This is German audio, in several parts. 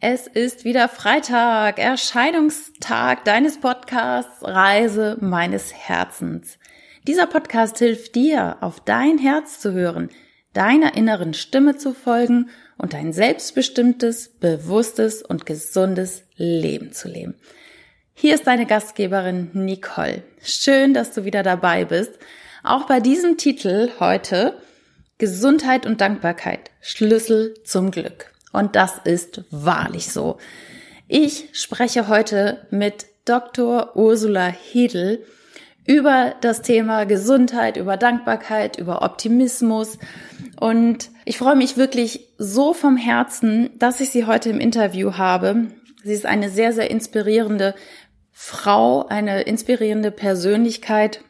Es ist wieder Freitag, Erscheinungstag deines Podcasts Reise meines Herzens. Dieser Podcast hilft dir, auf dein Herz zu hören, deiner inneren Stimme zu folgen und ein selbstbestimmtes, bewusstes und gesundes Leben zu leben. Hier ist deine Gastgeberin Nicole. Schön, dass du wieder dabei bist. Auch bei diesem Titel heute Gesundheit und Dankbarkeit, Schlüssel zum Glück. Und das ist wahrlich so. Ich spreche heute mit Dr. Ursula Hedel über das Thema Gesundheit, über Dankbarkeit, über Optimismus. Und ich freue mich wirklich so vom Herzen, dass ich sie heute im Interview habe. Sie ist eine sehr, sehr inspirierende Frau, eine inspirierende Persönlichkeit.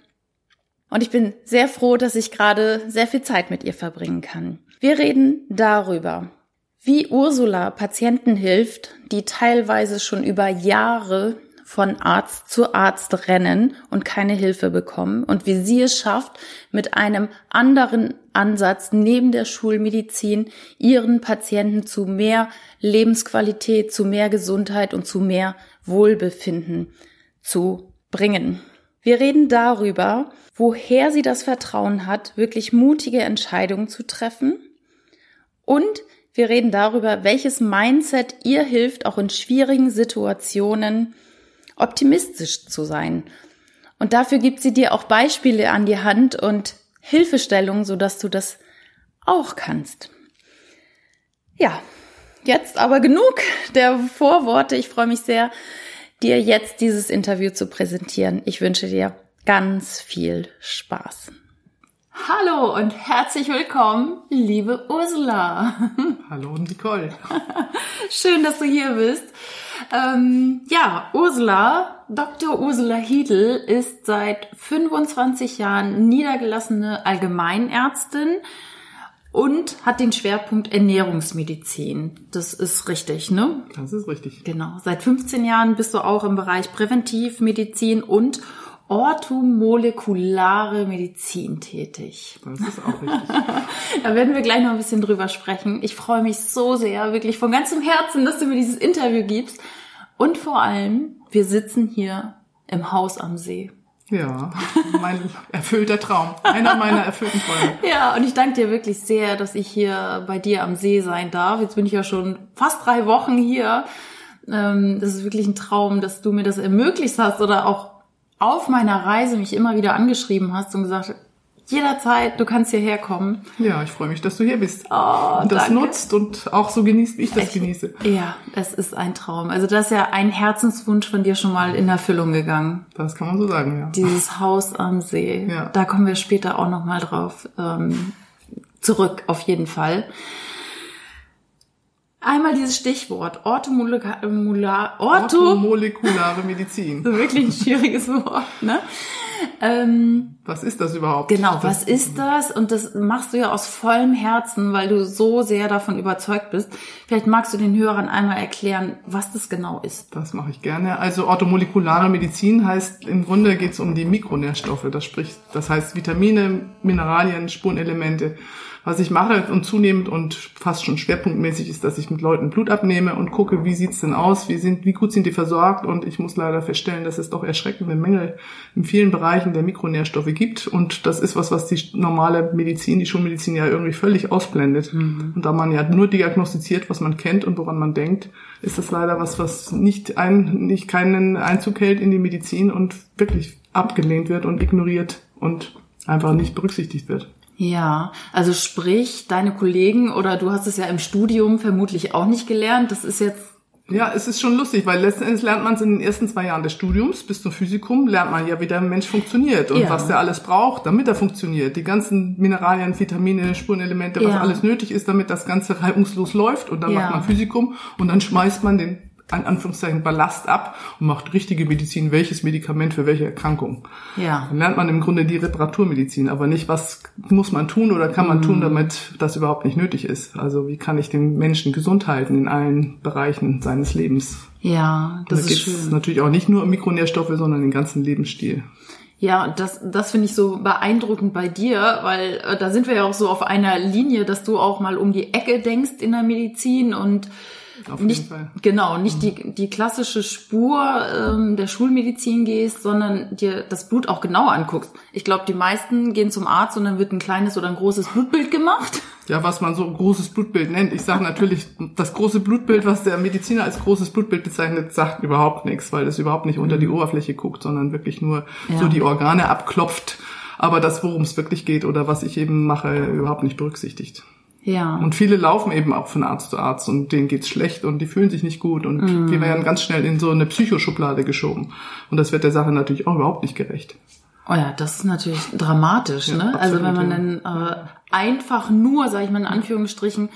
Und ich bin sehr froh, dass ich gerade sehr viel Zeit mit ihr verbringen kann. Wir reden darüber, wie Ursula Patienten hilft, die teilweise schon über Jahre von Arzt zu Arzt rennen und keine Hilfe bekommen und wie sie es schafft, mit einem anderen Ansatz neben der Schulmedizin ihren Patienten zu mehr Lebensqualität, zu mehr Gesundheit und zu mehr Wohlbefinden zu bringen. Wir reden darüber, woher sie das Vertrauen hat, wirklich mutige Entscheidungen zu treffen und wir reden darüber, welches Mindset ihr hilft, auch in schwierigen Situationen optimistisch zu sein. Und dafür gibt sie dir auch Beispiele an die Hand und Hilfestellungen, sodass du das auch kannst. Ja, jetzt aber genug der Vorworte. Ich freue mich sehr, dir jetzt dieses Interview zu präsentieren. Ich wünsche dir ganz viel Spaß. Hallo und herzlich willkommen, liebe Ursula. Hallo Nicole. Schön, dass du hier bist. Ähm, ja, Ursula, Dr. Ursula Hiedl ist seit 25 Jahren niedergelassene Allgemeinärztin und hat den Schwerpunkt Ernährungsmedizin. Das ist richtig, ne? Das ist richtig. Genau. Seit 15 Jahren bist du auch im Bereich Präventivmedizin und orthomolekulare Medizin tätig. Das ist auch richtig. da werden wir gleich noch ein bisschen drüber sprechen. Ich freue mich so sehr, wirklich von ganzem Herzen, dass du mir dieses Interview gibst. Und vor allem, wir sitzen hier im Haus am See. Ja, mein erfüllter Traum. Einer meiner erfüllten Träume. Ja, und ich danke dir wirklich sehr, dass ich hier bei dir am See sein darf. Jetzt bin ich ja schon fast drei Wochen hier. Ähm, das ist wirklich ein Traum, dass du mir das ermöglicht hast oder auch auf meiner Reise mich immer wieder angeschrieben hast und gesagt, jederzeit, du kannst hierher kommen. Ja, ich freue mich, dass du hier bist. Oh, und das danke. nutzt und auch so genießt, wie ich das ich, genieße. Ja, es ist ein Traum. Also das ist ja ein Herzenswunsch von dir schon mal in Erfüllung gegangen. Das kann man so sagen, ja. Dieses Haus am See. Ja. Da kommen wir später auch nochmal drauf ähm, zurück, auf jeden Fall. Einmal dieses Stichwort, orthomolekulare, orthomolekulare Medizin. so wirklich ein schwieriges Wort, ne? Ähm, was ist das überhaupt? Genau, was ist das? Und das machst du ja aus vollem Herzen, weil du so sehr davon überzeugt bist. Vielleicht magst du den Hörern einmal erklären, was das genau ist. Das mache ich gerne. Also orthomolekulare Medizin heißt, im Grunde geht es um die Mikronährstoffe. Das spricht, das heißt Vitamine, Mineralien, Spurenelemente was ich mache und zunehmend und fast schon schwerpunktmäßig ist, dass ich mit Leuten Blut abnehme und gucke, wie sieht's denn aus, wie sind, wie gut sind die versorgt und ich muss leider feststellen, dass es doch erschreckende Mängel in vielen Bereichen der Mikronährstoffe gibt und das ist was, was die normale Medizin, die Schulmedizin ja irgendwie völlig ausblendet. Mhm. Und da man ja nur diagnostiziert, was man kennt und woran man denkt, ist das leider was, was nicht ein, nicht keinen Einzug hält in die Medizin und wirklich abgelehnt wird und ignoriert und einfach nicht berücksichtigt wird. Ja, also sprich, deine Kollegen oder du hast es ja im Studium vermutlich auch nicht gelernt. Das ist jetzt ja, es ist schon lustig, weil letzten Endes lernt man es in den ersten zwei Jahren des Studiums bis zum Physikum, lernt man ja, wie der Mensch funktioniert und ja. was der alles braucht, damit er funktioniert. Die ganzen Mineralien, Vitamine, Spurenelemente, was ja. alles nötig ist, damit das Ganze reibungslos läuft. Und dann ja. macht man Physikum und dann schmeißt man den an Anführungszeichen Ballast ab und macht richtige Medizin, welches Medikament für welche Erkrankung. Ja. Dann lernt man im Grunde die Reparaturmedizin, aber nicht, was muss man tun oder kann man mhm. tun, damit das überhaupt nicht nötig ist. Also wie kann ich den Menschen gesund halten in allen Bereichen seines Lebens. Ja, das da ist schön. natürlich auch nicht nur um Mikronährstoffe, sondern den ganzen Lebensstil. Ja, das, das finde ich so beeindruckend bei dir, weil äh, da sind wir ja auch so auf einer Linie, dass du auch mal um die Ecke denkst in der Medizin und auf nicht, jeden Fall. Genau, nicht die, die klassische Spur ähm, der Schulmedizin gehst, sondern dir das Blut auch genau anguckst. Ich glaube, die meisten gehen zum Arzt und dann wird ein kleines oder ein großes Blutbild gemacht. Ja, was man so großes Blutbild nennt. Ich sage natürlich, das große Blutbild, was der Mediziner als großes Blutbild bezeichnet, sagt überhaupt nichts, weil es überhaupt nicht unter die Oberfläche guckt, sondern wirklich nur Ja. so die Organe abklopft. Aber das, worum es wirklich geht oder was ich eben mache, überhaupt nicht berücksichtigt. Ja. Und viele laufen eben auch von Arzt zu Arzt und denen geht's schlecht und die fühlen sich nicht gut und Mhm. die werden ganz schnell in so eine Psychoschublade geschoben. Und das wird der Sache natürlich auch überhaupt nicht gerecht. Oh ja, das ist natürlich dramatisch, Ja, ne? Also wenn absolut, man dann äh, einfach nur, sag ich mal in Anführungsstrichen,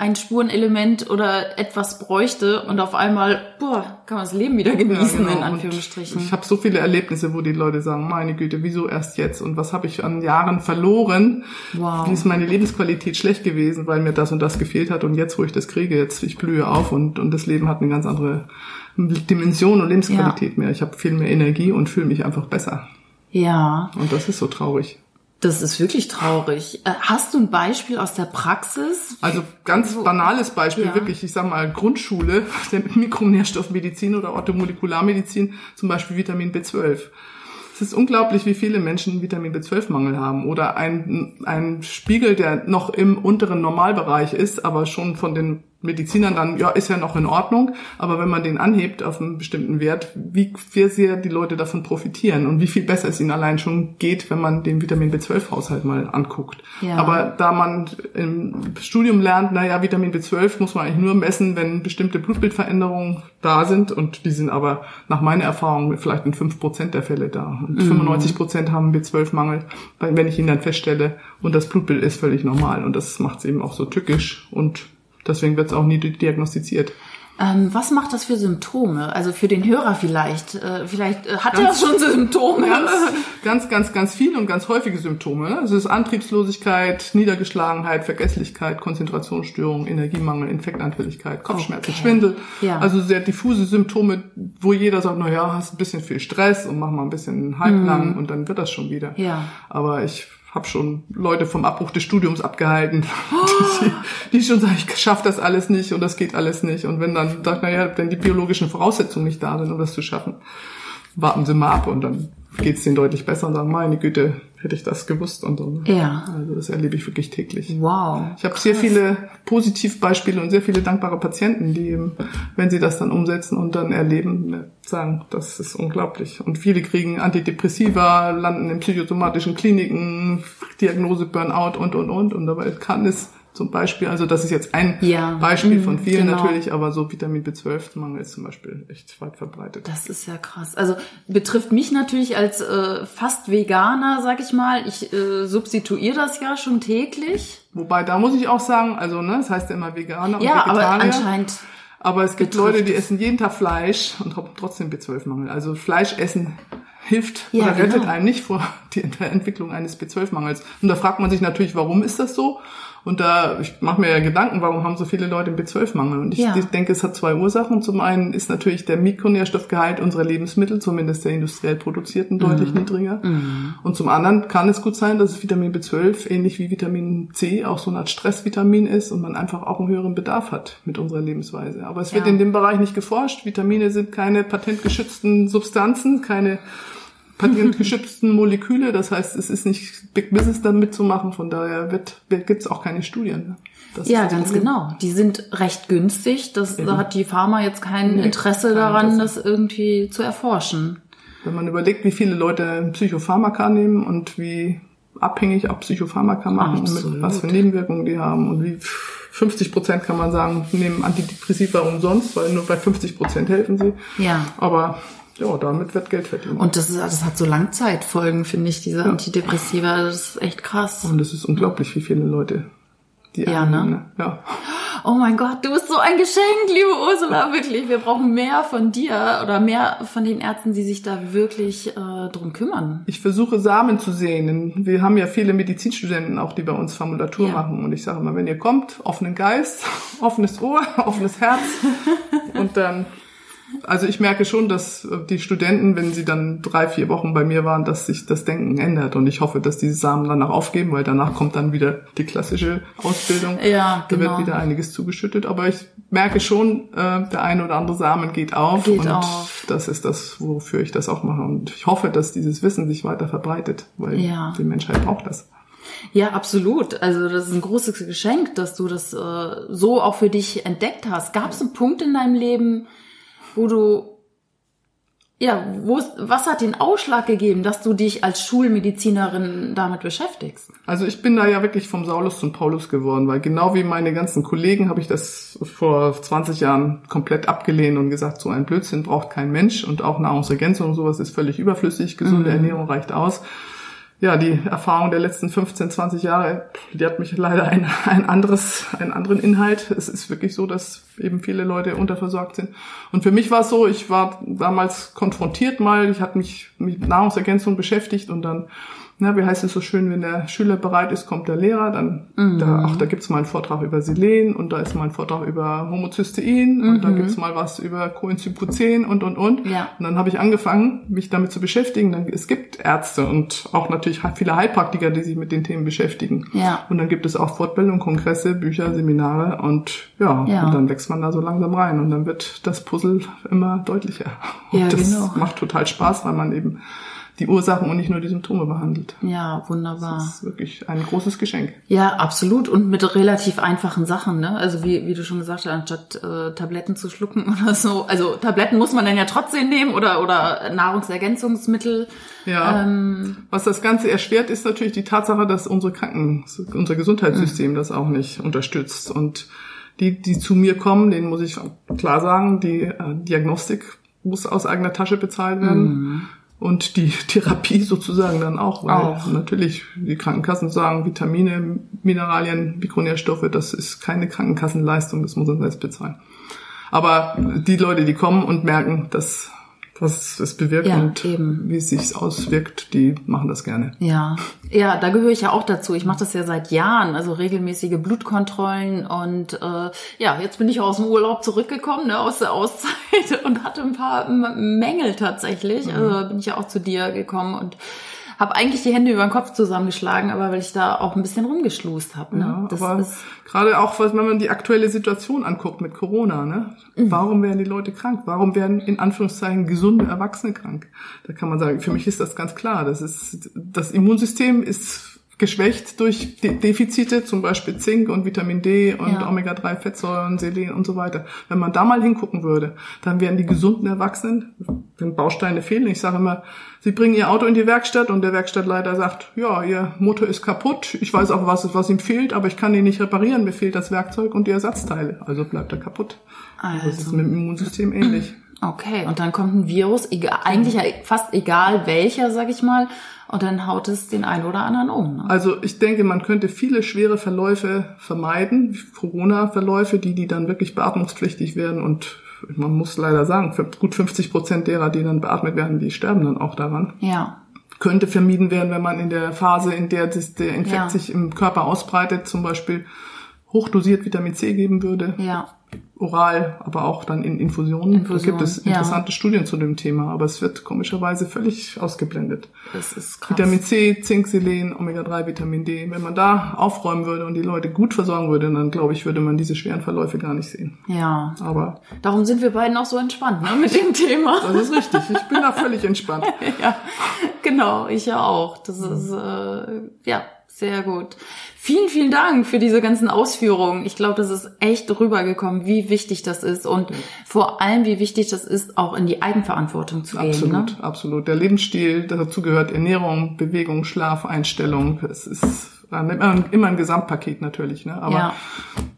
ein Spurenelement oder etwas bräuchte und auf einmal, boah, kann man das Leben wieder genießen, Ja, genau. in Und Anführungsstrichen. Ich habe so viele Erlebnisse, wo die Leute sagen, meine Güte, wieso erst jetzt? Und was habe ich an Jahren verloren? Wow. Wie ist meine Lebensqualität schlecht gewesen, weil mir das und das gefehlt hat? Und jetzt, wo ich das kriege, jetzt ich blühe auf und, und das Leben hat eine ganz andere Dimension und Lebensqualität mehr. Ich habe viel mehr Energie und fühle mich einfach besser. Ja, Und das ist so traurig. Das ist wirklich traurig. Äh, Hast du ein Beispiel aus der Praxis? Also ganz banales Beispiel, Ja. wirklich, ich sag mal Grundschule, der Mikronährstoffmedizin oder Orthomolekularmedizin, zum Beispiel Vitamin B12. Es ist unglaublich, wie viele Menschen Vitamin B12-Mangel haben oder ein, ein Spiegel, der noch im unteren Normalbereich ist, aber schon von den Medizinern dann, ja, ist ja noch in Ordnung, aber wenn man den anhebt auf einen bestimmten Wert, wie, sehr die Leute davon profitieren und wie viel besser es ihnen allein schon geht, wenn man den Vitamin B12-Haushalt mal anguckt. Ja. Aber da man im Studium lernt, naja, Vitamin B12 muss man eigentlich nur messen, wenn bestimmte Blutbildveränderungen da sind und die sind aber nach meiner Erfahrung vielleicht in 5% der Fälle da. Und 95% haben B12-Mangel, weil- wenn ich ihn dann feststelle und das Blutbild ist völlig normal und das macht es eben auch so tückisch und deswegen wird es auch nie diagnostiziert. Ähm, was macht das für Symptome? Also für den Hörer vielleicht. Äh, vielleicht äh, hat er Ganz- schon Symptome. ganz, ganz, ganz, ganz viele und ganz häufige Symptome. Es ist Antriebslosigkeit, Niedergeschlagenheit, Vergesslichkeit, Konzentrationsstörung, Energiemangel, Infektanfälligkeit, Kopfschmerzen, Okay. Schwindel. Ja. Also sehr diffuse Symptome, wo jeder sagt, na ja, hast ein bisschen viel Stress und mach mal ein bisschen halblang und dann wird das schon wieder. Mhm. Ja. Aber ich habe schon Leute vom Abbruch des Studiums abgehalten, die, die schon sagen, ich schaffe das alles nicht und das geht alles nicht. Und wenn dann naja, wenn die biologischen Voraussetzungen nicht da sind, um das zu schaffen, warten Sie mal ab und dann geht's denen deutlich besser und sagen, meine Güte, hätte ich das gewusst und so. ne? Ja. Also das erlebe ich wirklich täglich. Wow. Ich habe sehr viele Positivbeispiele und sehr viele dankbare Patienten, die eben, wenn sie das dann umsetzen und dann erleben, ne, sagen, das ist unglaublich. Und viele kriegen Antidepressiva, landen in psychosomatischen Kliniken, Diagnose Burnout und, und, und. Und dabei kann es zum Beispiel, also das ist jetzt ein Ja, Beispiel von vielen genau. natürlich, aber so Vitamin B12-Mangel ist zum Beispiel echt weit verbreitet. Das ist ja krass. Also betrifft mich natürlich als äh, fast Veganer, sag ich mal. Ich äh, substituiere das ja schon täglich. Wobei, da muss ich auch sagen, also ne, das heißt ja immer Veganer und Ja, aber Vegetarier. anscheinend. Aber es gibt Leute, die es. essen jeden Tag Fleisch und haben trotzdem B12-Mangel. Also Fleisch essen hilft Ja, oder rettet genau. einem nicht vor der Entwicklung eines B12-Mangels. Und da fragt man sich natürlich, warum ist das so? Und da, ich mache mir ja Gedanken, warum haben so viele Leute einen B12-Mangel? Und ich Ja. denke, es hat zwei Ursachen. Zum einen ist natürlich der Mikronährstoffgehalt unserer Lebensmittel, zumindest der industriell produzierten, deutlich niedriger. Und zum anderen kann es gut sein, dass es Vitamin B12, ähnlich wie Vitamin C, auch so eine Art Stressvitamin ist und man einfach auch einen höheren Bedarf hat mit unserer Lebensweise. Aber es wird Ja. in dem Bereich nicht geforscht. Vitamine sind keine patentgeschützten Substanzen, keine patentgeschützten Moleküle. Das heißt, es ist nicht Big Business damit zu machen. Von daher wird, gibt es auch keine Studien. Das Ja, ganz genau. Die sind recht günstig. Das, da hat die Pharma jetzt kein Nee, Interesse daran, das irgendwie zu erforschen. Wenn man überlegt, wie viele Leute Psychopharmaka nehmen und wie abhängig auch Psychopharmaka machen und mit was für Nebenwirkungen die haben und wie 50 Prozent kann man sagen, nehmen Antidepressiva umsonst, weil nur bei 50 Prozent helfen sie. Ja. Aber ja, damit wird Geld verdient. Und das, ist, das hat so Langzeitfolgen, finde ich, diese Antidepressiva. Das ist echt krass. Und es ist unglaublich, wie viele Leute die Ja, annehmen, ne? Ja. Oh mein Gott, du bist so ein Geschenk, liebe Ursula, wirklich. Wir brauchen mehr von dir oder mehr von den Ärzten, die sich da wirklich äh, drum kümmern. Ich versuche Samen zu sehen. Wir haben ja viele Medizinstudenten auch, die bei uns Formulatur Ja. machen. Und ich sage immer, wenn ihr kommt, offenen Geist, offenes Ohr, offenes Herz. und dann also ich merke schon, dass die Studenten, wenn sie dann drei, vier Wochen bei mir waren, dass sich das Denken ändert. Und ich hoffe, dass diese Samen danach aufgeben, weil danach kommt dann wieder die klassische Ausbildung. Ja, Da genau. wird wieder einiges zugeschüttet. Aber ich merke schon, äh, der eine oder andere Samen geht auf. Geht und auf. das ist das, wofür ich das auch mache. Und ich hoffe, dass dieses Wissen sich weiter verbreitet, weil Ja. die Menschheit braucht das. Ja, absolut. Also das ist ein großes Geschenk, dass du das äh, so auch für dich entdeckt hast. Gab es einen Punkt in deinem Leben, wo du ja, wo was hat den Ausschlag gegeben, dass du dich als Schulmedizinerin damit beschäftigst? Also ich bin da ja wirklich vom Saulus zum Paulus geworden, weil genau wie meine ganzen Kollegen habe ich das vor 20 Jahren komplett abgelehnt und gesagt, so ein Blödsinn braucht kein Mensch und auch Nahrungsergänzung und sowas ist völlig überflüssig, gesunde Ernährung reicht aus. Ja, die Erfahrung der letzten 15, 20 Jahre, die hat mich leider ein, ein anderes, einen anderen Inhalt. Es ist wirklich so, dass eben viele Leute unterversorgt sind. Und für mich war es so, ich war damals konfrontiert mal, ich hatte mich mit Nahrungsergänzung beschäftigt und dann na, wie heißt es so schön, wenn der Schüler bereit ist, kommt der Lehrer, dann, da, ach, da gibt's mal einen Vortrag über Selen und da ist mal ein Vortrag über Homozystein und da gibt's mal was über Coenzym Q10 und, und, und. Ja. Und dann habe ich angefangen, mich damit zu beschäftigen. Dann, es gibt Ärzte und auch natürlich viele Heilpraktiker, die sich mit den Themen beschäftigen. Ja. Und dann gibt es auch Fortbildung, Kongresse, Bücher, Seminare und ja, Ja. und dann wächst man da so langsam rein und dann wird das Puzzle immer deutlicher. Und Ja, das genau. macht total Spaß, weil man eben die Ursachen und nicht nur die Symptome behandelt. Ja, wunderbar. Das ist wirklich ein großes Geschenk. Ja, absolut. Und mit relativ einfachen Sachen, ne? Also wie, wie du schon gesagt hast, anstatt äh, Tabletten zu schlucken oder so. Also Tabletten muss man dann ja trotzdem nehmen oder, oder Nahrungsergänzungsmittel. Ja. Ähm, Was das Ganze erschwert, ist natürlich die Tatsache, dass unsere Kranken, unser Gesundheitssystem das auch nicht unterstützt. Und die, die zu mir kommen, denen muss ich klar sagen, die äh, Diagnostik muss aus eigener Tasche bezahlt werden. Und die Therapie sozusagen dann auch, weil Auch. natürlich die Krankenkassen sagen, Vitamine, Mineralien, Mikronährstoffe, das ist keine Krankenkassenleistung, das muss man selbst bezahlen. Aber die Leute, die kommen und merken, dass was es bewirkt Ja, und eben. wie es sich auswirkt, die machen das gerne. ja. Ja, da gehöre ich ja auch dazu. Ich mache das ja seit Jahren, also regelmäßige Blutkontrollen und äh, ja, jetzt bin ich aus dem Urlaub zurückgekommen, ne, aus der Auszeit und hatte ein paar Mängel tatsächlich. Mhm. Also bin ich ja auch zu dir gekommen und habe eigentlich die Hände über den Kopf zusammengeschlagen, aber weil ich da auch ein bisschen rumgeschlust habe. Ne? Ja, das aber ist gerade auch, wenn man die aktuelle Situation anguckt mit Corona, ne? Mhm. Warum werden die Leute krank? Warum werden in Anführungszeichen gesunde Erwachsene krank? Da kann man sagen, für mich ist das ganz klar. Das ist, das Immunsystem ist geschwächt durch De Defizite, zum Beispiel Zink und Vitamin D und Ja. Omega-3-Fettsäuren, Selen und so weiter. Wenn man da mal hingucken würde, dann wären die gesunden Erwachsenen, wenn Bausteine fehlen, ich sage immer, sie bringen ihr Auto in die Werkstatt und der Werkstattleiter sagt, ja, ihr Motor ist kaputt, ich weiß auch, was, was ihm fehlt, aber ich kann ihn nicht reparieren, mir fehlt das Werkzeug und die Ersatzteile, also bleibt er kaputt. Das ist also mit dem Immunsystem ähnlich. okay. Und dann kommt ein Virus, egal, eigentlich ja fast egal welcher, sag ich mal, und dann haut es den einen oder anderen um. Ne? Also ich denke, man könnte viele schwere Verläufe vermeiden, Corona-Verläufe, die, die dann wirklich beatmungspflichtig werden und man muss leider sagen, gut 50 Prozent derer, die dann beatmet werden, die sterben dann auch daran. Ja, Könnte vermieden werden, wenn man in der Phase, in der das, der Infekt Ja. sich im Körper ausbreitet, zum Beispiel hochdosiert Vitamin C geben würde, ja. Oral, aber auch dann in Infusionen. Infusion, da gibt es ja. interessante Studien zu dem Thema, aber es wird komischerweise völlig ausgeblendet. Das ist krass. Vitamin C, Zink, Selen, Omega-3, Vitamin D. Wenn man da aufräumen würde und die Leute gut versorgen würde, dann glaube ich, würde man diese schweren Verläufe gar nicht sehen. Ja. Aber Darum sind wir beiden auch so entspannt ne, mit dem Thema. das ist richtig. Ich bin da völlig entspannt. ja, genau, ich ja auch. Das ist äh, ja sehr gut. Vielen, vielen Dank für diese ganzen Ausführungen. Ich glaube, das ist echt rübergekommen, wie wichtig das ist und vor allem, wie wichtig das ist, auch in die Eigenverantwortung zu gehen. Absolut, Ne? absolut. Der Lebensstil, dazu gehört Ernährung, Bewegung, Schlaf, Einstellung. Es ist immer, immer ein Gesamtpaket natürlich. Ne? Aber Ja.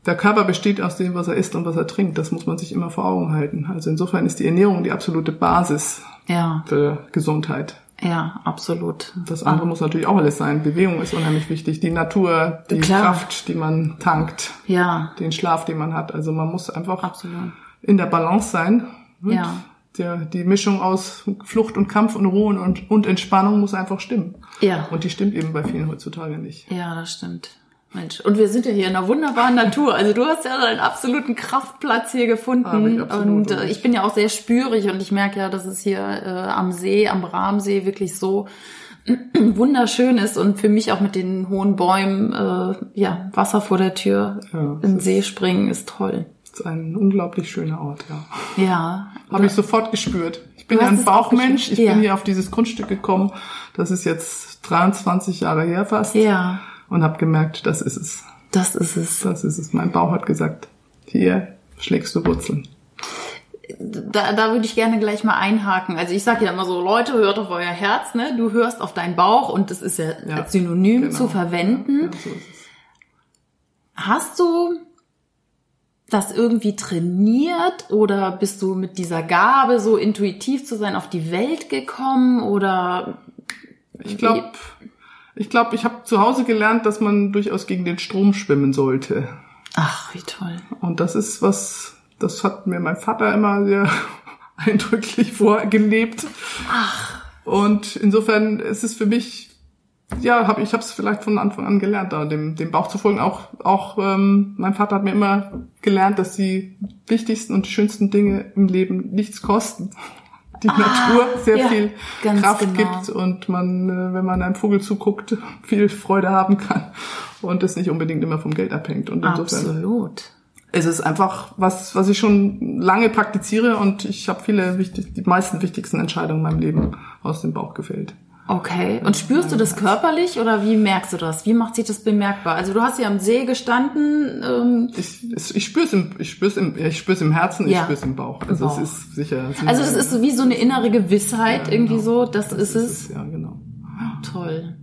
der Körper besteht aus dem, was er isst und was er trinkt. Das muss man sich immer vor Augen halten. Also insofern ist die Ernährung die absolute Basis Ja, für Gesundheit. Ja, absolut. Das andere muss natürlich auch alles sein. Bewegung ist unheimlich wichtig. Die Natur, die Klar. Kraft, die man tankt, Ja, den Schlaf, den man hat. Also man muss einfach absolut. in der Balance sein. Ja. Der, die Mischung aus Flucht und Kampf und Ruhe und, und Entspannung muss einfach stimmen. Ja. Und die stimmt eben bei vielen heutzutage nicht. Ja, das stimmt. Mensch, und wir sind ja hier in einer wunderbaren Natur. Also du hast ja deinen absoluten Kraftplatz hier gefunden. Absolut, und äh, ich bin ja auch sehr spürig und ich merke ja, dass es hier äh, am See, am Bramsee wirklich so wunderschön ist und für mich auch mit den hohen Bäumen, äh, ja, Wasser vor der Tür, Ja, in den See springen ist toll. Ist ein unglaublich schöner Ort, ja. Ja. Habe ich sofort gespürt. Ich bin ja ein Bauchmensch. Ich ja. bin hier auf dieses Grundstück gekommen. Das ist jetzt 23 Jahre her fast. Ja, Und habe gemerkt, das ist es. das ist es. Das ist es. Mein Bauch hat gesagt, hier schlägst du Wurzeln. Da, da würde ich gerne gleich mal einhaken. Also ich sage ja immer so, Leute, hört auf euer Herz, ne? Du hörst auf deinen Bauch und das ist ja, Ja, als Synonym genau. zu verwenden. Ja, so ist es. Hast du das irgendwie trainiert oder bist du mit dieser Gabe, so intuitiv zu sein, auf die Welt gekommen oder Ich glaube, ich, glaub, ich habe zu Hause gelernt, dass man durchaus gegen den Strom schwimmen sollte. Ach, wie toll. Und das ist was, das hat mir mein Vater immer sehr eindrücklich vorgelebt. Ach, Und insofern ist es für mich, ja, hab, ich habe es vielleicht von Anfang an gelernt, da dem, dem Bauch zu folgen. Auch, auch ähm, mein Vater hat mir immer gelernt, dass die wichtigsten und schönsten Dinge im Leben nichts kosten. Die Natur sehr Ah, ja, viel Kraft genau. gibt und man, äh, wenn man einem Vogel zuguckt, viel Freude haben kann und es nicht unbedingt immer vom Geld abhängt. Und insofern absolut. es ist einfach was, was ich schon lange praktiziere und ich habe viele wichtig, die meisten wichtigsten Entscheidungen in meinem Leben aus dem Bauch gefällt. Okay. Und spürst du das körperlich oder wie merkst du das? Wie macht sich das bemerkbar? Also du hast ja am See gestanden. Ähm, Ich, ich, ich spüre es im, ich spür's im, ich spür's im Herzen, ich Ja. spüre es im Bauch. Also Bauch. es ist sicher. es also das ist so wie so eine innere Gewissheit Ja, irgendwie genau. so. Das, ist es. Ja, genau. Toll.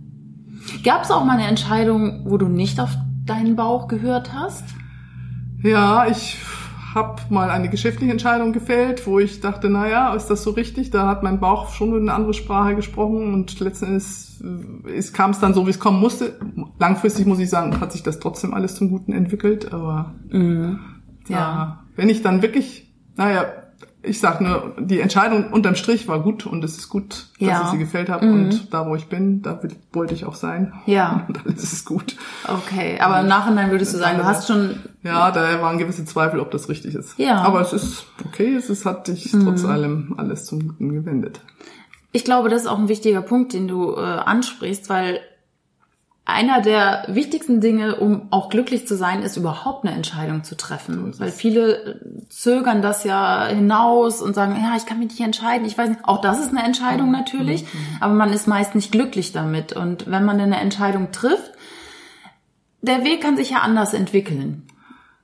Gab es auch mal eine Entscheidung, wo du nicht auf deinen Bauch gehört hast? Ja, ich habe mal eine geschäftliche Entscheidung gefällt, wo ich dachte, naja, ist das so richtig? Da hat mein Bauch schon eine andere Sprache gesprochen und letzten Endes äh, ist, kam es dann so, wie es kommen musste. Langfristig muss ich sagen, hat sich das trotzdem alles zum Guten entwickelt, aber Mhm. ja. Ja. wenn ich dann wirklich, naja, ich sag nur, die Entscheidung unterm Strich war gut und es ist gut, dass Ja. ich sie gefällt habe Mhm. und da, wo ich bin, da will, wollte ich auch sein. Ja. Und alles ist gut. Okay, aber im Nachhinein würdest du sagen, du hast schon Ja, da waren gewisse Zweifel, ob das richtig ist. Ja. Aber es ist okay, es ist, hat sich trotz allem alles zum Guten gewendet. Ich glaube, das ist auch ein wichtiger Punkt, den du äh, ansprichst, weil einer der wichtigsten Dinge, um auch glücklich zu sein, ist überhaupt eine Entscheidung zu treffen. weil viele zögern das ja hinaus und sagen, ja, ich kann mich nicht entscheiden. Ich weiß nicht. Auch das ist eine Entscheidung natürlich, aber man ist meist nicht glücklich damit. Und wenn man eine Entscheidung trifft, der Weg kann sich ja anders entwickeln.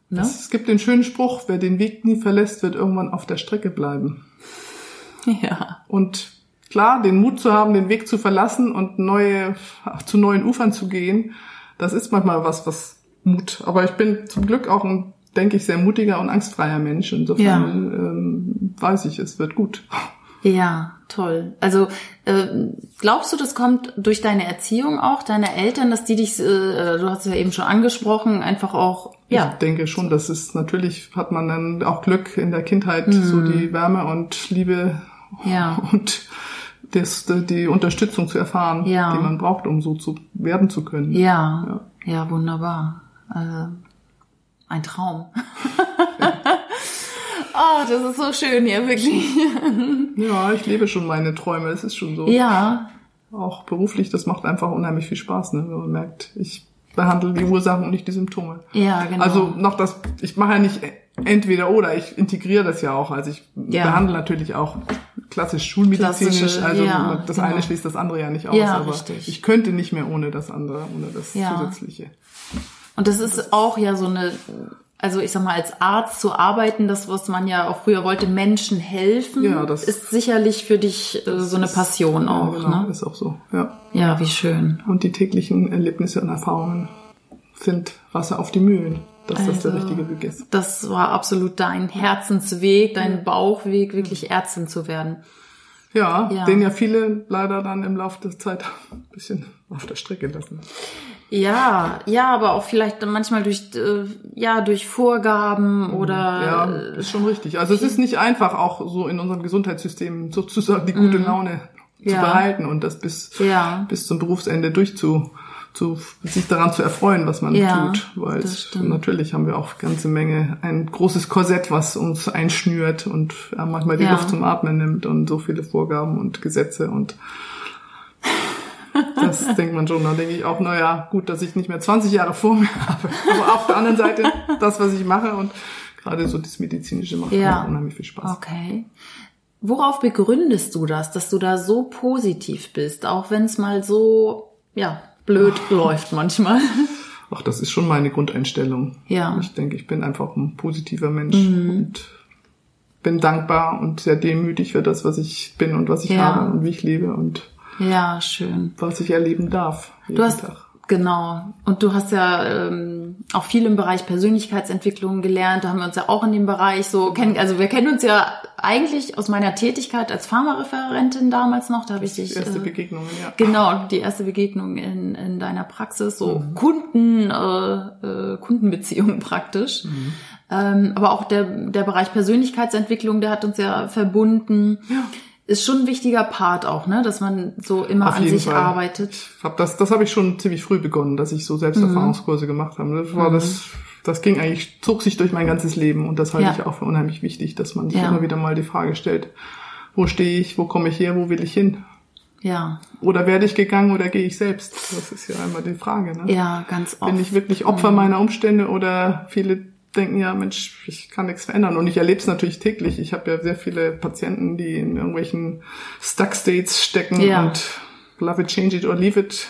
Ne? Es gibt den schönen Spruch, wer den Weg nie verlässt, wird irgendwann auf der Strecke bleiben. Ja. Und klar, den Mut zu haben, den Weg zu verlassen und neue, zu neuen Ufern zu gehen, das ist manchmal was, was Mut. Aber ich bin zum Glück auch ein, denke ich, sehr mutiger und angstfreier Mensch. Insofern Ja. ähm, weiß ich, es wird gut. Ja, toll. Also äh, glaubst du, das kommt durch deine Erziehung auch, deine Eltern, dass die dich, äh, du hast es ja eben schon angesprochen, einfach auch, ja, Ich denke schon, das ist natürlich, hat man dann auch Glück in der Kindheit, so die Wärme und Liebe ja, und das, die Unterstützung zu erfahren, Ja. die man braucht, um so zu werden zu können. ja, ja, wunderbar. Also, ein Traum. oh, das ist so schön hier, wirklich. Ja, ich lebe schon meine Träume, das ist schon so. Ja, Auch beruflich, das macht einfach unheimlich viel Spaß, ne? wenn man merkt, ich behandle die Ursachen und nicht die Symptome. ja, genau. Also noch das, ich mache ja nicht entweder oder, ich integriere das ja auch. Also ich Ja. behandle natürlich auch klassisch schulmedizinisch. Klassische, also ja, das genau. eine schließt das andere ja nicht aus. Ja, aber richtig. ich könnte nicht mehr ohne das andere, ohne das. Zusätzliche. Und das ist auch ja so eine, also ich sag mal, als Arzt zu arbeiten, das, was man ja auch früher wollte, Menschen helfen, Ja, das- ist sicherlich für dich äh, so eine Passion auch, ja, genau, ne? ist auch so. Ja. Ja, wie schön. Und die täglichen Erlebnisse und Erfahrungen sind Wasser auf die Mühlen, dass das der Also- richtige Weg ist. Das war absolut dein Herzensweg, dein Bauchweg, wirklich Ärztin zu werden. Ja, Ja. den ja viele leider dann im Laufe der Zeit ein bisschen auf der Strecke lassen. Ja, ja, aber auch vielleicht manchmal durch, äh, ja, durch Vorgaben oder Ja, ist schon richtig. Also es ist nicht einfach, auch so in unserem Gesundheitssystem sozusagen die gute Laune zu Mhm. Ja. behalten und das bis, Ja. bis zum Berufsende durchzu, zu, sich daran zu erfreuen, was man Ja, tut. Weil natürlich haben wir auch ganze Menge, ein großes Korsett, was uns einschnürt und ja, manchmal die Ja. Luft zum Atmen nimmt und so viele Vorgaben und Gesetze und das denkt man schon. Dann denke ich auch, naja, gut, dass ich nicht mehr 20 Jahre vor mir habe. Aber auf der anderen Seite, das, was ich mache und gerade so das Medizinische macht Ja. mir unheimlich viel Spaß. Okay. Worauf begründest du das, dass du da so positiv bist, auch wenn es mal so, ja, blöd läuft manchmal? Ach, das ist schon meine Grundeinstellung. Ja. Mhm. Ich denke, ich bin einfach ein positiver Mensch und bin dankbar und sehr demütig für das, was ich bin und was ich Ja. habe und wie ich lebe und Ja, schön. was ich erleben darf. Jeden Du hast, Tag. genau. Und du hast ja ähm, auch viel im Bereich Persönlichkeitsentwicklung gelernt. Da haben wir uns ja auch in dem Bereich so kennen. Also wir kennen uns ja eigentlich aus meiner Tätigkeit als Pharmareferentin damals noch. Da habe ich Die dich erste äh, Begegnung, ja. Genau, die erste Begegnung in, in deiner Praxis, so Kunden, äh, äh, Kundenbeziehungen praktisch. Ähm, aber auch der, der Bereich Persönlichkeitsentwicklung, der hat uns ja verbunden. Ist schon ein wichtiger Part auch, ne, dass man so immer Auf an sich Fall. arbeitet. Hab das das habe ich schon ziemlich früh begonnen, dass ich so Selbsterfahrungskurse gemacht habe. Das war das das ging eigentlich zog sich durch mein ganzes Leben und das halte Ja. ich auch für unheimlich wichtig, dass man sich Ja. immer wieder mal die Frage stellt, wo stehe ich, wo komme ich her, wo will ich hin? Ja, Oder werde ich gegangen oder gehe ich selbst? Das ist ja einmal die Frage. Ne? ja, ganz oft. Bin ich wirklich Opfer meiner Umstände oder viele denken, ja Mensch, ich kann nichts verändern. Und ich erlebe es natürlich täglich. Ich habe ja sehr viele Patienten, die in irgendwelchen Stuck-States stecken Ja. und love it, change it or leave it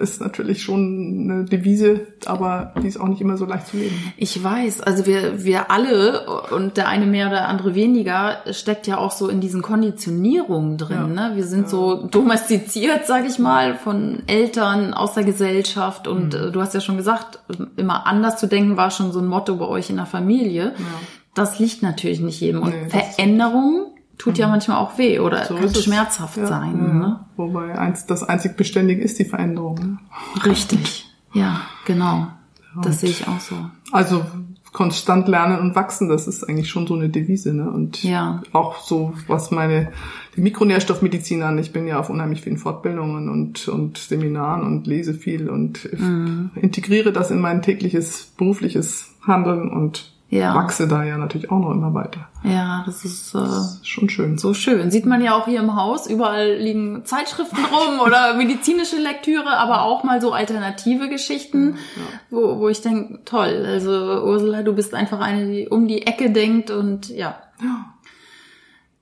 ist natürlich schon eine Devise, aber die ist auch nicht immer so leicht zu leben. Ich weiß, also wir, wir alle und der eine mehr oder andere weniger steckt ja auch so in diesen Konditionierungen drin. Ne? Wir sind so domestiziert, sag ich mal, von Eltern aus der Gesellschaft und Mhm. du hast ja schon gesagt, immer anders zu denken war schon so ein Motto bei euch in der Familie. Das liegt natürlich nicht jedem. Und Nee, Mhm. Veränderung tut ja manchmal auch weh oder So kann schmerzhaft Ja, sein. ja. Ne? Wobei eins, das einzig Beständige ist die Veränderung. Ne? Richtig. Ja, genau. Das Und- sehe ich auch so. Also konstant lernen und wachsen, das ist eigentlich schon so eine Devise. Ne? Und Ja. auch so, was meine die Mikronährstoffmedizin an, ich bin ja auf unheimlich vielen Fortbildungen und, und Seminaren und lese viel und Mhm. integriere das in mein tägliches berufliches Handeln und Ja. wachse da ja natürlich auch noch immer weiter. Ja, das ist äh, Das ist schon schön. so schön. Sieht man ja auch hier im Haus. Überall liegen Zeitschriften rum oder medizinische Lektüre, aber auch mal so alternative Geschichten, wo, wo ich denke, toll. Also Ursula, du bist einfach eine, die um die Ecke denkt und ja,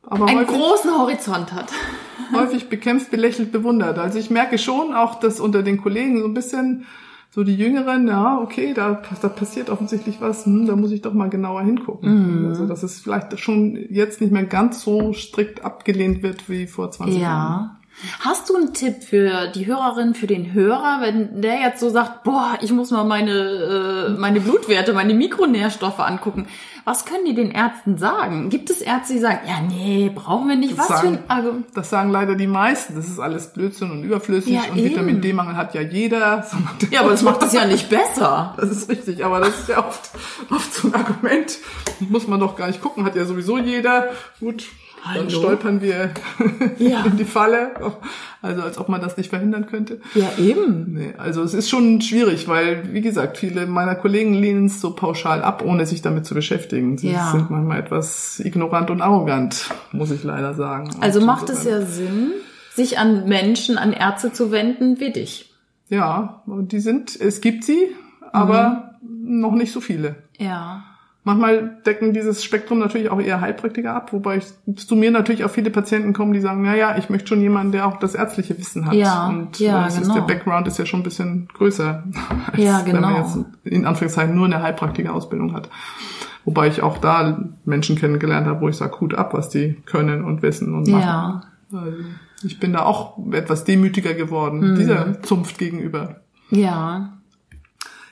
Aber einen häufig, großen Horizont hat. häufig bekämpft, belächelt, bewundert. Also ich merke schon auch, dass unter den Kollegen so ein bisschen so die Jüngeren, ja, okay, da, da passiert offensichtlich was, hm, da muss ich doch mal genauer hingucken. Mhm. Also dass es vielleicht schon jetzt nicht mehr ganz so strikt abgelehnt wird wie vor 20 Jahren. Hast du einen Tipp für die Hörerin, für den Hörer, wenn der jetzt so sagt, boah, ich muss mal meine, äh, meine Blutwerte, meine Mikronährstoffe angucken. Was können die den Ärzten sagen? Gibt es Ärzte, die sagen, ja, nee, brauchen wir nicht. Das Was für sagen, ein Argument? das sagen leider die meisten. Das ist alles Blödsinn und überflüssig Ja, und eben. Vitamin D-Mangel hat ja jeder. So Ja, aber das macht es ja nicht besser. Das ist richtig, aber das ist ja oft, oft so ein Argument. Muss man doch gar nicht gucken, hat ja sowieso jeder. Gut, dann Hallo? stolpern wir Ja. in die Falle. Also als ob man das nicht verhindern könnte. Ja, eben. Nee, also es ist schon schwierig, weil, wie gesagt, viele meiner Kollegen lehnen es so pauschal ab, ohne sich damit zu beschäftigen. Sie Ja. sind manchmal etwas ignorant und arrogant, muss ich leider sagen. Also macht es ja Sinn, sich an Menschen, an Ärzte zu wenden wie dich. Ja, und die sind, es gibt sie, aber noch nicht so viele. Ja. Manchmal decken dieses Spektrum natürlich auch eher Heilpraktiker ab, wobei ich, zu mir natürlich auch viele Patienten kommen, die sagen, na ja, ich möchte schon jemanden, der auch das ärztliche Wissen hat. Ja, und ja, das ist, genau. der Background ist ja schon ein bisschen größer, als Ja, wenn man genau. jetzt in Anführungszeichen nur eine Heilpraktiker-Ausbildung hat. Wobei ich auch da Menschen kennengelernt habe, wo ich sage, Hut ab, was die können und wissen und machen. Ja. Also ich bin da auch etwas demütiger geworden, Mhm. dieser Zunft gegenüber. Ja.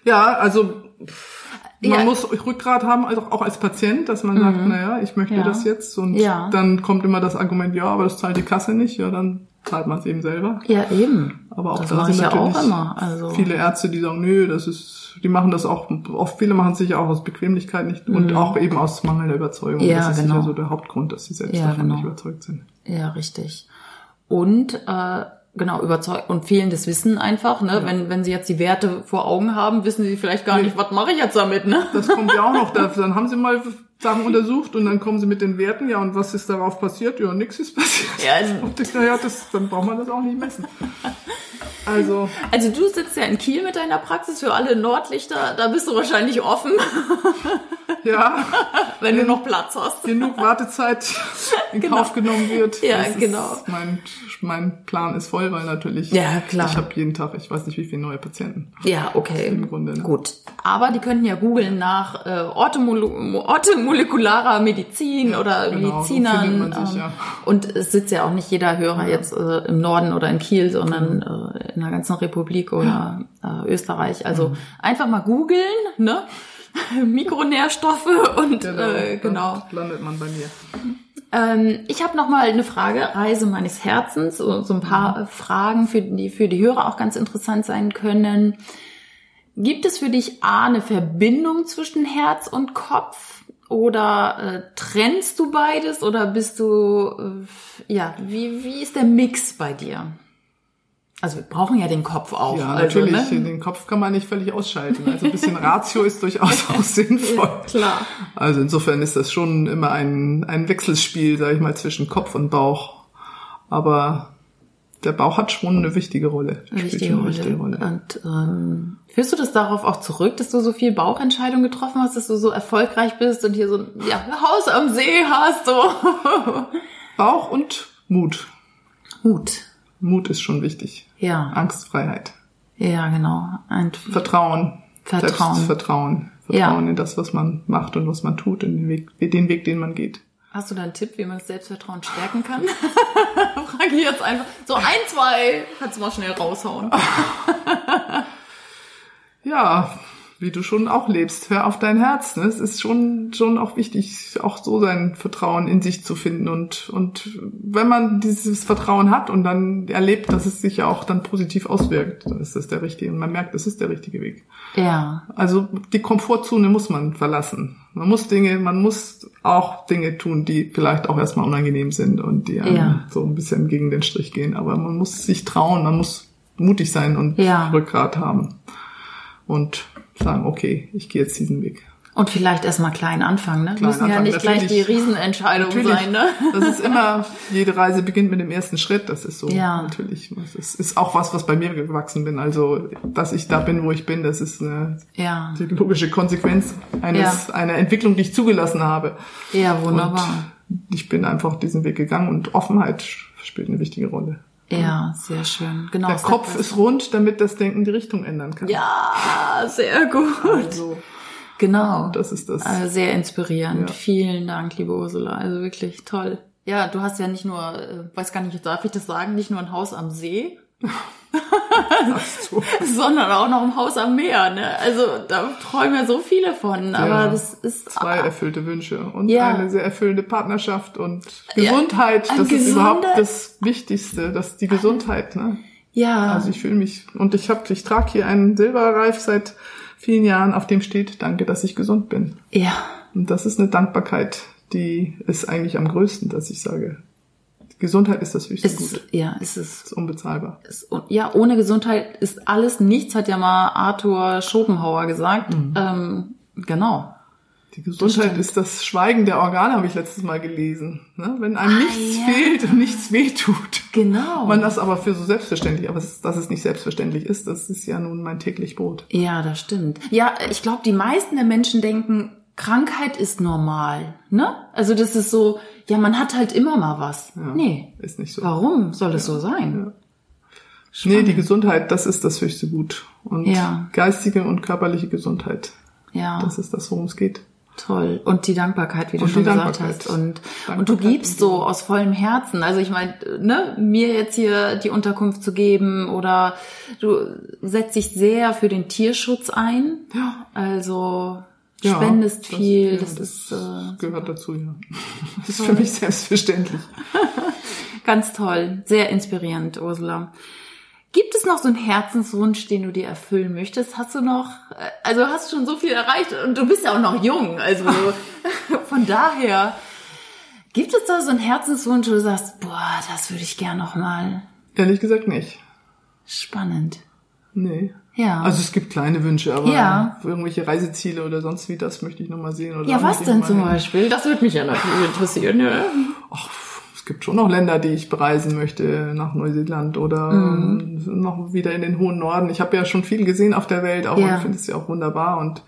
Ja, also man Ja. muss Rückgrat haben, also auch als Patient, dass man sagt, naja, ich möchte Ja. das jetzt. Und Ja. dann kommt immer das Argument, ja, aber das zahlt die Kasse nicht. Ja, dann zahlt man es eben selber. Ja, eben. Aber auch das da sind ich ja natürlich auch immer. Also. viele Ärzte, die sagen, nö, das ist, die machen das auch, oft viele machen es sicher auch aus Bequemlichkeit nicht und auch eben aus mangelnder Überzeugung. Mhm. Ja, das ist genau. sicher so der Hauptgrund, dass sie selbst Ja, davon genau. nicht überzeugt sind. Ja, richtig. Und äh, genau überzeugt und fehlendes Wissen einfach, ne? Wenn wenn sie jetzt die Werte vor Augen haben, wissen sie vielleicht gar Nee. nicht, was mache ich jetzt damit, ne? Das kommt ja auch noch. Da, dann haben sie mal Sachen untersucht und dann kommen sie mit den Werten. Ja, und was ist darauf passiert? Ja, nichts ist passiert. Ja, Und ich, naja, das, dann braucht man das auch nicht messen. Also, Also du sitzt ja in Kiel mit deiner Praxis für alle Nordlichter, da bist du wahrscheinlich offen, ja, wenn du noch Platz hast. genug Wartezeit in Genau. Kauf genommen wird. Ja, Das genau. Ist, mein, mein Plan ist voll, weil natürlich Ja, klar. ich habe jeden Tag, ich weiß nicht, wie viele neue Patienten. Ja, okay. Im Grunde, ne? Gut. Aber die könnten ja googeln nach äh, orthomolo- orthomolekularer Medizin oder genau, so Medizinern. man sich, ähm, ja. Und es sitzt ja auch nicht jeder Hörer jetzt äh, im Norden oder in Kiel, sondern äh, in der ganzen Republik oder äh, Österreich. Also einfach mal googeln, ne? Mikronährstoffe und äh, genau. Dann landet man bei mir. Ähm, ich habe noch mal eine Frage, Reise meines Herzens, so, so ein paar äh, Fragen, für die für die Hörer auch ganz interessant sein können. Gibt es für dich A eine Verbindung zwischen Herz und Kopf oder äh, trennst du beides oder bist du äh, ja wie wie ist der Mix bei dir? Also wir brauchen ja den Kopf auch. Ja, also, natürlich. Ne? Den Kopf kann man nicht völlig ausschalten. Also ein bisschen Ratio ist durchaus auch sinnvoll. Klar. Also insofern ist das schon immer ein, ein Wechselspiel, sage ich mal, zwischen Kopf und Bauch. Aber der Bauch hat schon eine wichtige Rolle. Spielt Wichtige eine Rolle. wichtige Rolle. Und ähm, führst du das darauf auch zurück, dass du so viel Bauchentscheidungen getroffen hast, dass du so erfolgreich bist und hier so ein ja, Haus am See hast? So. Bauch und Mut. Mut. Mut ist schon wichtig. Ja, Angstfreiheit. ja, genau. Ein, Vertrauen. Vertrauen. Selbstvertrauen. Ja. Vertrauen in das, was man macht und was man tut, in den Weg, den Weg, den man geht. Hast du da einen Tipp, wie man das Selbstvertrauen stärken kann? Frage ich jetzt einfach. So ein, zwei, kannst du mal schnell raushauen. Ja, wie du schon auch lebst. Hör auf dein Herz. Ne? Es ist schon, schon auch wichtig, auch so sein Vertrauen in sich zu finden. Und, und wenn man dieses Vertrauen hat und dann erlebt, dass es sich ja auch dann positiv auswirkt, dann ist das der richtige. Und man merkt, das ist der richtige Weg. Ja, Also die Komfortzone muss man verlassen. Man muss Dinge, man muss auch Dinge tun, die vielleicht auch erstmal unangenehm sind und die einem Ja. so ein bisschen gegen den Strich gehen. Aber man muss sich trauen, man muss mutig sein und Ja. Rückgrat haben. Und sagen, okay, ich gehe jetzt diesen Weg. und vielleicht erstmal klein anfangen, ne? Klein Müssen ja anfangen, nicht gleich die. Riesenentscheidung sein, ne? das ist immer, jede Reise beginnt mit dem ersten Schritt, das ist so, Ja. natürlich. Das ist, auch was, was bei mir gewachsen bin. Also, dass ich da bin, wo ich bin, das ist eine Ja, logische Konsequenz eines, einer Entwicklung, die ich zugelassen habe. ja, wunderbar. Und ich bin einfach diesen Weg gegangen und Offenheit spielt eine wichtige Rolle. Ja, sehr schön. Genau. Der Kopf ist rund, damit das Denken die Richtung ändern kann. Ja, sehr gut. Also, Genau. das ist das. Also sehr inspirierend. Ja. Vielen Dank, liebe Ursula. Also wirklich toll. Ja, du hast ja nicht nur, äh, weiß gar nicht, darf ich das sagen, nicht nur ein Haus am See, Du. sondern auch noch ein Haus am Meer. Ne? Also da träumen ja so viele von. Aber Ja. das ist Zwei erfüllte Wünsche und Ja. eine sehr erfüllende Partnerschaft und Ja, Gesundheit. ein das ist gesunder- überhaupt das Wichtigste, das die Gesundheit. Ne? ja, Also ich fühle mich und ich habe, ich trage hier einen Silberreif seit vielen Jahren, auf dem steht, danke, dass ich gesund bin. ja, Und das ist eine Dankbarkeit, die ist eigentlich am größten, dass ich sage, Gesundheit ist das höchste ist, Gut. ja, ist es. ist unbezahlbar. ist, ja, ohne Gesundheit ist alles nichts, hat ja mal Arthur Schopenhauer gesagt. Mhm. Ähm, genau. Die Gesundheit ist das Schweigen der Organe, habe ich letztes Mal gelesen. Ne? Wenn einem nichts ja. fehlt und nichts wehtut. Genau. Man das aber für so selbstverständlich, aber es, dass es nicht selbstverständlich ist, das ist ja nun mein täglich Brot. Ja, das stimmt. Ja, ich glaube, die meisten der Menschen denken, Krankheit ist normal, ne? Also das ist so, ja, man hat halt immer mal was. Ja, Nee. Ist nicht so. Warum soll es so sein? Nee, die Gesundheit, das ist das höchste Gut. Und Ja. geistige und körperliche Gesundheit, Ja, das ist das, worum es geht. toll. Und die Dankbarkeit, wie du Und schon gesagt hast. Und, und du gibst so aus vollem Herzen. Also ich meine, ne, mir jetzt hier die Unterkunft zu geben oder du setzt dich sehr für den Tierschutz ein. Ja. Also Ja, spendest das- viel. ja, das, ist äh, gehört dazu, ja. Das ist für mich selbstverständlich. Ganz toll, sehr inspirierend, Ursula. Gibt es noch so einen Herzenswunsch, den du dir erfüllen möchtest? Hast du noch, äh, also hast du schon so viel erreicht und du bist ja auch noch jung, also von daher, gibt es da so einen Herzenswunsch, wo du sagst, boah, das würde ich gern noch mal? Ehrlich gesagt nicht. Spannend. Nee. Ja. Also es gibt kleine Wünsche, aber Ja. irgendwelche Reiseziele oder sonst wie, das möchte ich nochmal sehen. Oder ja, was denn zum. Beispiel? Das würde mich ja natürlich interessieren. Ja. Es gibt schon noch Länder, die ich bereisen möchte, nach Neuseeland oder Mhm. ähm, noch wieder in den hohen Norden. Ich habe ja schon viel gesehen auf der Welt auch Ja. und finde es ja auch wunderbar und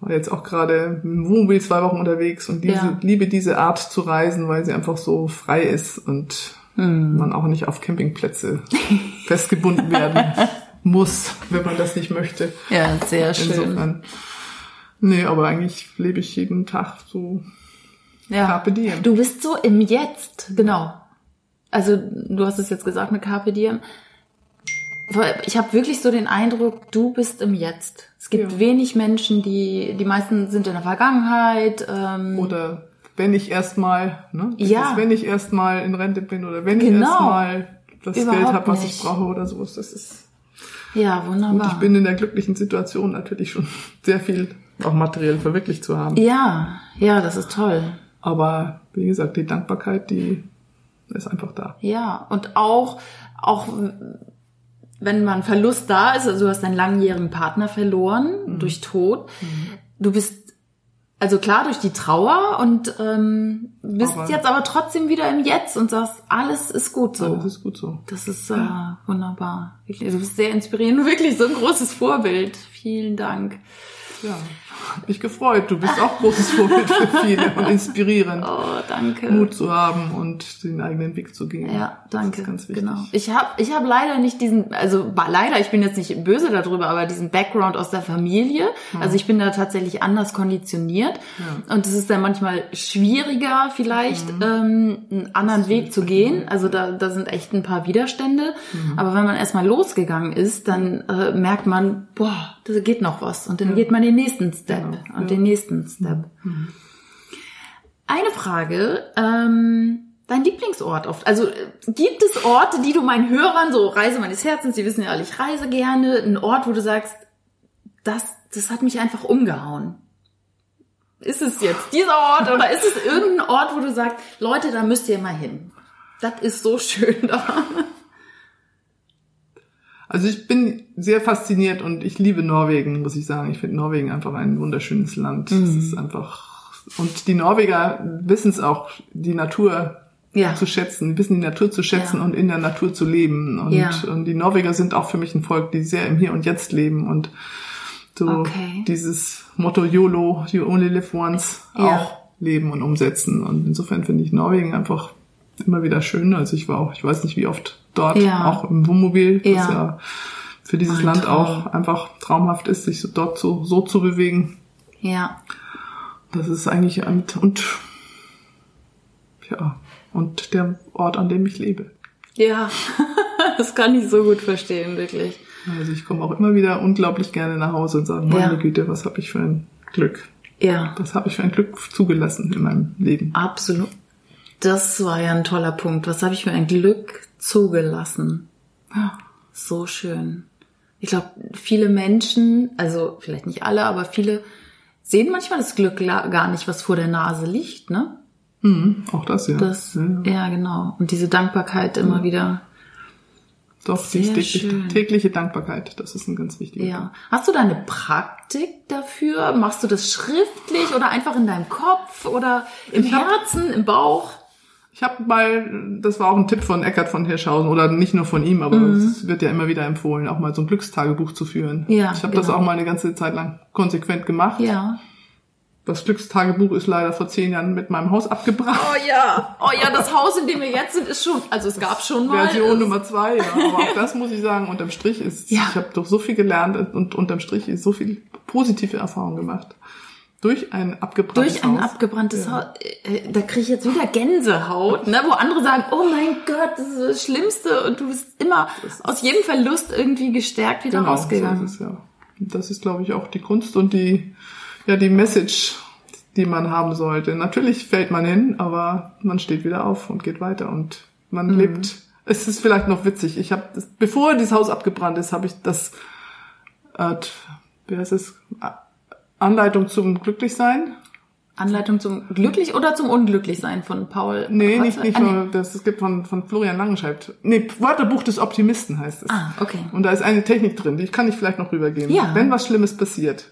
war jetzt auch gerade im Wohnmobil zwei Wochen unterwegs und diese, Ja. liebe diese Art zu reisen, weil sie einfach so frei ist und Mhm. man auch nicht auf Campingplätze festgebunden werden muss, wenn man das nicht möchte. ja, sehr schön. Insofern. Nee, aber eigentlich lebe ich jeden Tag so Ja. Carpe diem. Du bist so im Jetzt, genau. Also du hast es jetzt gesagt mit Carpe Diem. Ich habe wirklich so den Eindruck, du bist im Jetzt. Es gibt Ja. wenig Menschen, die, die meisten sind in der Vergangenheit. Ähm, Oder wenn ich erstmal, ne? Ja. ist, wenn ich erstmal in Rente bin oder wenn ich Genau. erstmal das Überhaupt Geld habe, was nicht. ich brauche oder so. Das ist ja, wunderbar. Ich bin in der glücklichen Situation natürlich schon sehr viel auch materiell verwirklicht zu haben. ja, ja, das ist toll. Aber wie gesagt, die Dankbarkeit, die ist einfach da. Ja, und auch, auch wenn man Verlust da ist, also du hast deinen langjährigen Partner verloren Mhm. durch Tod. Du bist, also klar, durch die Trauer und ähm, bist Aber- jetzt aber trotzdem wieder im Jetzt und sagst, alles ist gut so. Das ist gut so. Das ist äh, wunderbar. Wirklich, Du bist sehr inspirierend, wirklich so ein großes Vorbild. Vielen Dank. Ja, hat mich gefreut. Du bist auch großes Vorbild für viele und inspirierend. Oh, danke. Mut zu haben und den eigenen Weg zu gehen. Ja, danke. Das ist ganz wichtig. Genau. Ich habe ich hab leider nicht diesen, also leider, ich bin jetzt nicht böse darüber, aber diesen Background aus der Familie. Also ich bin da tatsächlich anders konditioniert. Und es ist dann manchmal schwieriger, vielleicht Mhm. ähm, einen anderen Weg zu gehen. Also da, da sind echt ein paar Widerstände. Mhm. Aber wenn man erstmal losgegangen ist, dann äh, merkt man, boah, da geht noch was. Und dann geht man den nächsten Step Genau. und Ja. den nächsten Step. Eine Frage, ähm, dein Lieblingsort oft. Also äh, gibt es Orte, die du meinen Hörern, so Reise meines Herzens, die wissen ja alle, ich reise gerne, ein Ort, wo du sagst, das, das hat mich einfach umgehauen. Ist es jetzt dieser Ort oder ist es irgendein Ort, wo du sagst, Leute, da müsst ihr mal hin. Das ist so schön da. Also ich bin sehr fasziniert und ich liebe Norwegen, muss ich sagen. Ich finde Norwegen einfach ein wunderschönes Land. Es Mhm. ist einfach und die Norweger wissen es auch, die Natur Ja. zu schätzen, wissen die Natur zu schätzen Ja. und in der Natur zu leben. Und, Ja. und die Norweger sind auch für mich ein Volk, die sehr im Hier und Jetzt leben und so Okay. dieses Motto YOLO, you only live once, auch leben und umsetzen. Und insofern finde ich Norwegen einfach immer wieder schön. Also ich war auch, ich weiß nicht wie oft dort, Ja. auch im Wohnmobil, was Ja. ja für dieses Ein Land Traum. auch einfach traumhaft ist, sich so dort so, so zu bewegen. Ja. Das ist eigentlich und, und ja und der Ort, an dem ich lebe. Ja. das kann ich so gut verstehen, wirklich. Also ich komme auch immer wieder unglaublich gerne nach Hause und sage, meine Ja. Güte, was habe ich für ein Glück. Ja. Was habe ich für ein Glück zugelassen in meinem Leben. Absolut. Das war ja ein toller Punkt. Was habe ich für ein Glück zugelassen? Ja. So schön. Ich glaube, viele Menschen, also vielleicht nicht alle, aber viele sehen manchmal das Glück gar nicht, was vor der Nase liegt, ne? Mhm, auch das, ja. Das, ja, ja. ja, genau. Und diese Dankbarkeit immer wieder. Doch, die Sehr tägliche, schön. tägliche Dankbarkeit, das ist ein ganz wichtiger Ja. Hast du da eine Praktik dafür? Machst du das schriftlich oder einfach in deinem Kopf oder im Ich hab- Herzen, im Bauch? Ich habe mal, das war auch ein Tipp von Eckart von Hirschhausen oder nicht nur von ihm, aber es wird ja immer wieder empfohlen, auch mal so ein Glückstagebuch zu führen. Mhm. Ja, ich habe das genau. auch mal eine ganze Zeit lang konsequent gemacht. Ja. Das Glückstagebuch ist leider vor zehn Jahren mit meinem Haus abgebracht. Oh ja, oh ja, das Haus, in dem wir jetzt sind, ist schon, also es gab schon mal. Version Nummer zwei, ja. Aber auch das muss ich sagen, unterm Strich ist, Ja. ich habe doch so viel gelernt und unterm Strich ist so viel positive Erfahrungen gemacht. Durch ein abgebranntes durch ein Haus. abgebranntes Haus. Äh, Da kriege ich jetzt wieder Gänsehaut, ne, wo andere sagen, oh mein Gott, das ist das Schlimmste und du bist immer aus jedem Verlust irgendwie gestärkt wieder Genau, rausgegangen. So ist es, ja. Und das ist, glaube ich, auch die Kunst und die, ja, die Message, die man haben sollte. Natürlich fällt man hin, aber man steht wieder auf und geht weiter und man Mhm. lebt. Es ist vielleicht noch witzig. Ich habe, bevor dieses Haus abgebrannt ist, habe ich das, äh, wie heißt es, Anleitung zum Glücklichsein Anleitung zum glücklich oder zum Unglücklichsein von Paul? Nee, Was? nicht, nicht Ah, nur, das, es gibt von, von Florian Langenscheidt. Nee, Wörterbuch des Optimisten heißt es. Ah, okay. Und da ist eine Technik drin, die kann ich vielleicht noch rübergeben. Ja. Wenn was Schlimmes passiert,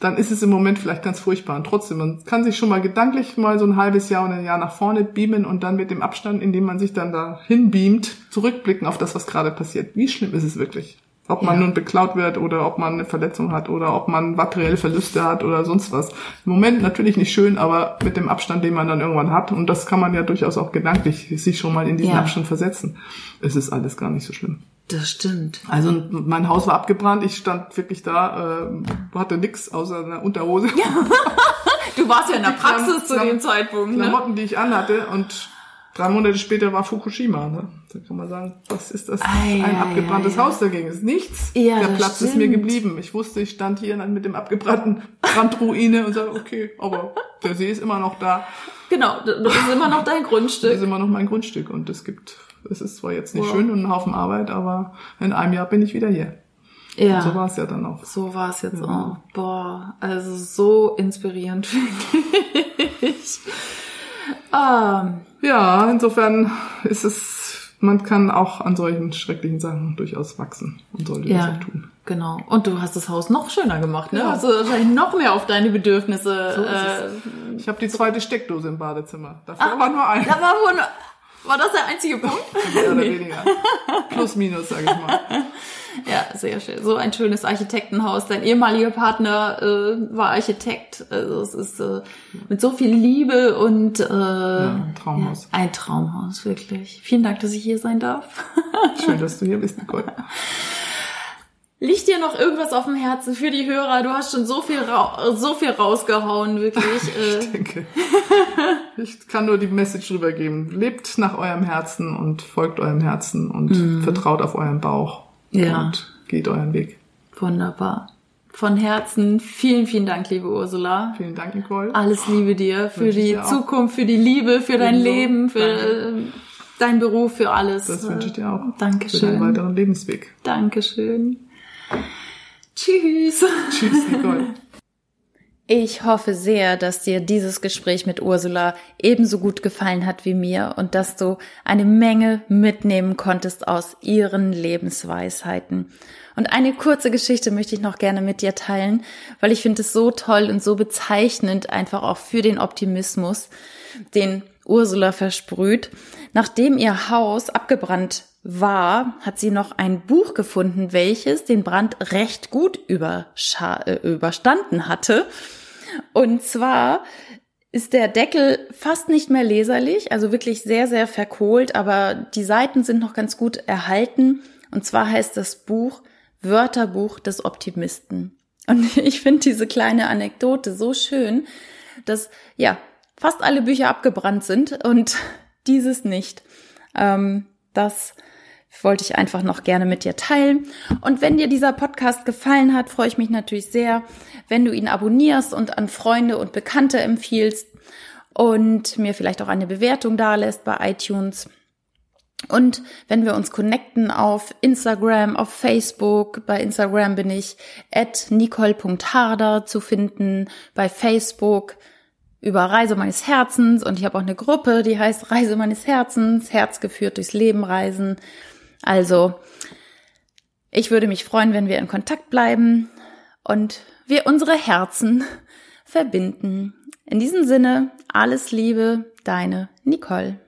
dann ist es im Moment vielleicht ganz furchtbar. Und trotzdem, man kann sich schon mal gedanklich mal so ein halbes Jahr oder ein Jahr nach vorne beamen und dann mit dem Abstand, in dem man sich dann da hinbeamt, zurückblicken auf das, was gerade passiert. Wie schlimm ist es wirklich? Ob man Ja. nun beklaut wird oder ob man eine Verletzung hat oder ob man materielle Verluste hat oder sonst was. Im Moment natürlich nicht schön, aber mit dem Abstand, den man dann irgendwann hat, und das kann man ja durchaus auch gedanklich sich schon mal in diesen Ja. Abstand versetzen, es ist alles gar nicht so schlimm. Das stimmt. Also mein Haus war abgebrannt, ich stand wirklich da, äh, hatte nix außer einer Unterhose. Du warst ja in der Praxis Klam- zu dem Zeitpunkt, ne? Klamotten, die ich anhatte und drei Monate später war Fukushima. Ne? Da kann man sagen, was ist das? Ei, Ein ei, abgebranntes ei, Haus dagegen ist nichts. Ja, Der das Platz ist mir stimmt. geblieben. Ich wusste, ich stand hier dann mit dem abgebrannten Brandruine und sage, okay, aber der See ist immer noch da. Genau, das ist immer noch dein Das Grundstück. ist immer noch mein Grundstück und es gibt, es ist zwar jetzt nicht Wow. schön und ein Haufen Arbeit, aber in einem Jahr bin ich wieder hier. Ja. So war es ja dann auch. So war es jetzt auch. Boah, also so inspirierend, wirklich. Ähm, Ja, insofern ist es, man kann auch an solchen schrecklichen Sachen durchaus wachsen und sollte das ja, auch tun. genau. Und du hast das Haus noch schöner gemacht, ne? Ja. Hast du wahrscheinlich noch mehr auf deine Bedürfnisse. So äh, Ich habe die zweite Steckdose im Badezimmer. Davor war nur eine. da war wohl, war das der einzige Punkt? Mehr oder Nee. weniger. Plus, minus, sage ich mal. Ja, sehr schön. So ein schönes Architektenhaus. Dein ehemaliger Partner äh, war Architekt. Also es ist äh, mit so viel Liebe und äh, ein Traumhaus. Ja, ein Traumhaus, wirklich. Vielen Dank, dass ich hier sein darf. Schön, dass du hier bist, Nicole. Liegt dir noch irgendwas auf dem Herzen für die Hörer? Du hast schon so viel, so viel rausgehauen, wirklich. Ich Äh, denke, ich kann nur die Message rübergeben. Lebt nach eurem Herzen und folgt eurem Herzen und vertraut auf euren Bauch. Ja. Und geht euren Weg. wunderbar. Von Herzen vielen, vielen Dank, liebe Ursula. Vielen Dank, Nicole. Alles Liebe dir für Wünsche die. Zukunft, für die Liebe, für dein Ebenso. Leben, für äh, deinen Beruf, für alles. Das wünsche ich dir auch. Für deinen Dankeschön. weiteren Lebensweg. Dankeschön. Tschüss. Tschüss, Nicole. Ich hoffe sehr, dass dir dieses Gespräch mit Ursula ebenso gut gefallen hat wie mir und dass du eine Menge mitnehmen konntest aus ihren Lebensweisheiten. Und eine kurze Geschichte möchte ich noch gerne mit dir teilen, weil ich finde es so toll und so bezeichnend einfach auch für den Optimismus, den Ursula versprüht. Nachdem ihr Haus abgebrannt war, hat sie noch ein Buch gefunden, welches den Brand recht gut äh, überstanden hatte. Und zwar ist der Deckel fast nicht mehr leserlich, also wirklich sehr, sehr verkohlt, aber die Seiten sind noch ganz gut erhalten. Und zwar heißt das Buch Wörterbuch des Optimisten. Und ich finde diese kleine Anekdote so schön, dass ja fast alle Bücher abgebrannt sind und dieses nicht. Ähm, das wollte ich einfach noch gerne mit dir teilen. Und wenn dir dieser Podcast gefallen hat, freue ich mich natürlich sehr, wenn du ihn abonnierst und an Freunde und Bekannte empfiehlst und mir vielleicht auch eine Bewertung dalässt bei iTunes. Und wenn wir uns connecten auf Instagram, auf Facebook, bei Instagram bin ich at nicole.harder zu finden, bei Facebook über Reise meines Herzens und ich habe auch eine Gruppe, die heißt Reise meines Herzens, Herz geführt durchs Leben reisen. Also, ich würde mich freuen, wenn wir in Kontakt bleiben und wir unsere Herzen verbinden. In diesem Sinne, alles Liebe, deine Nicole.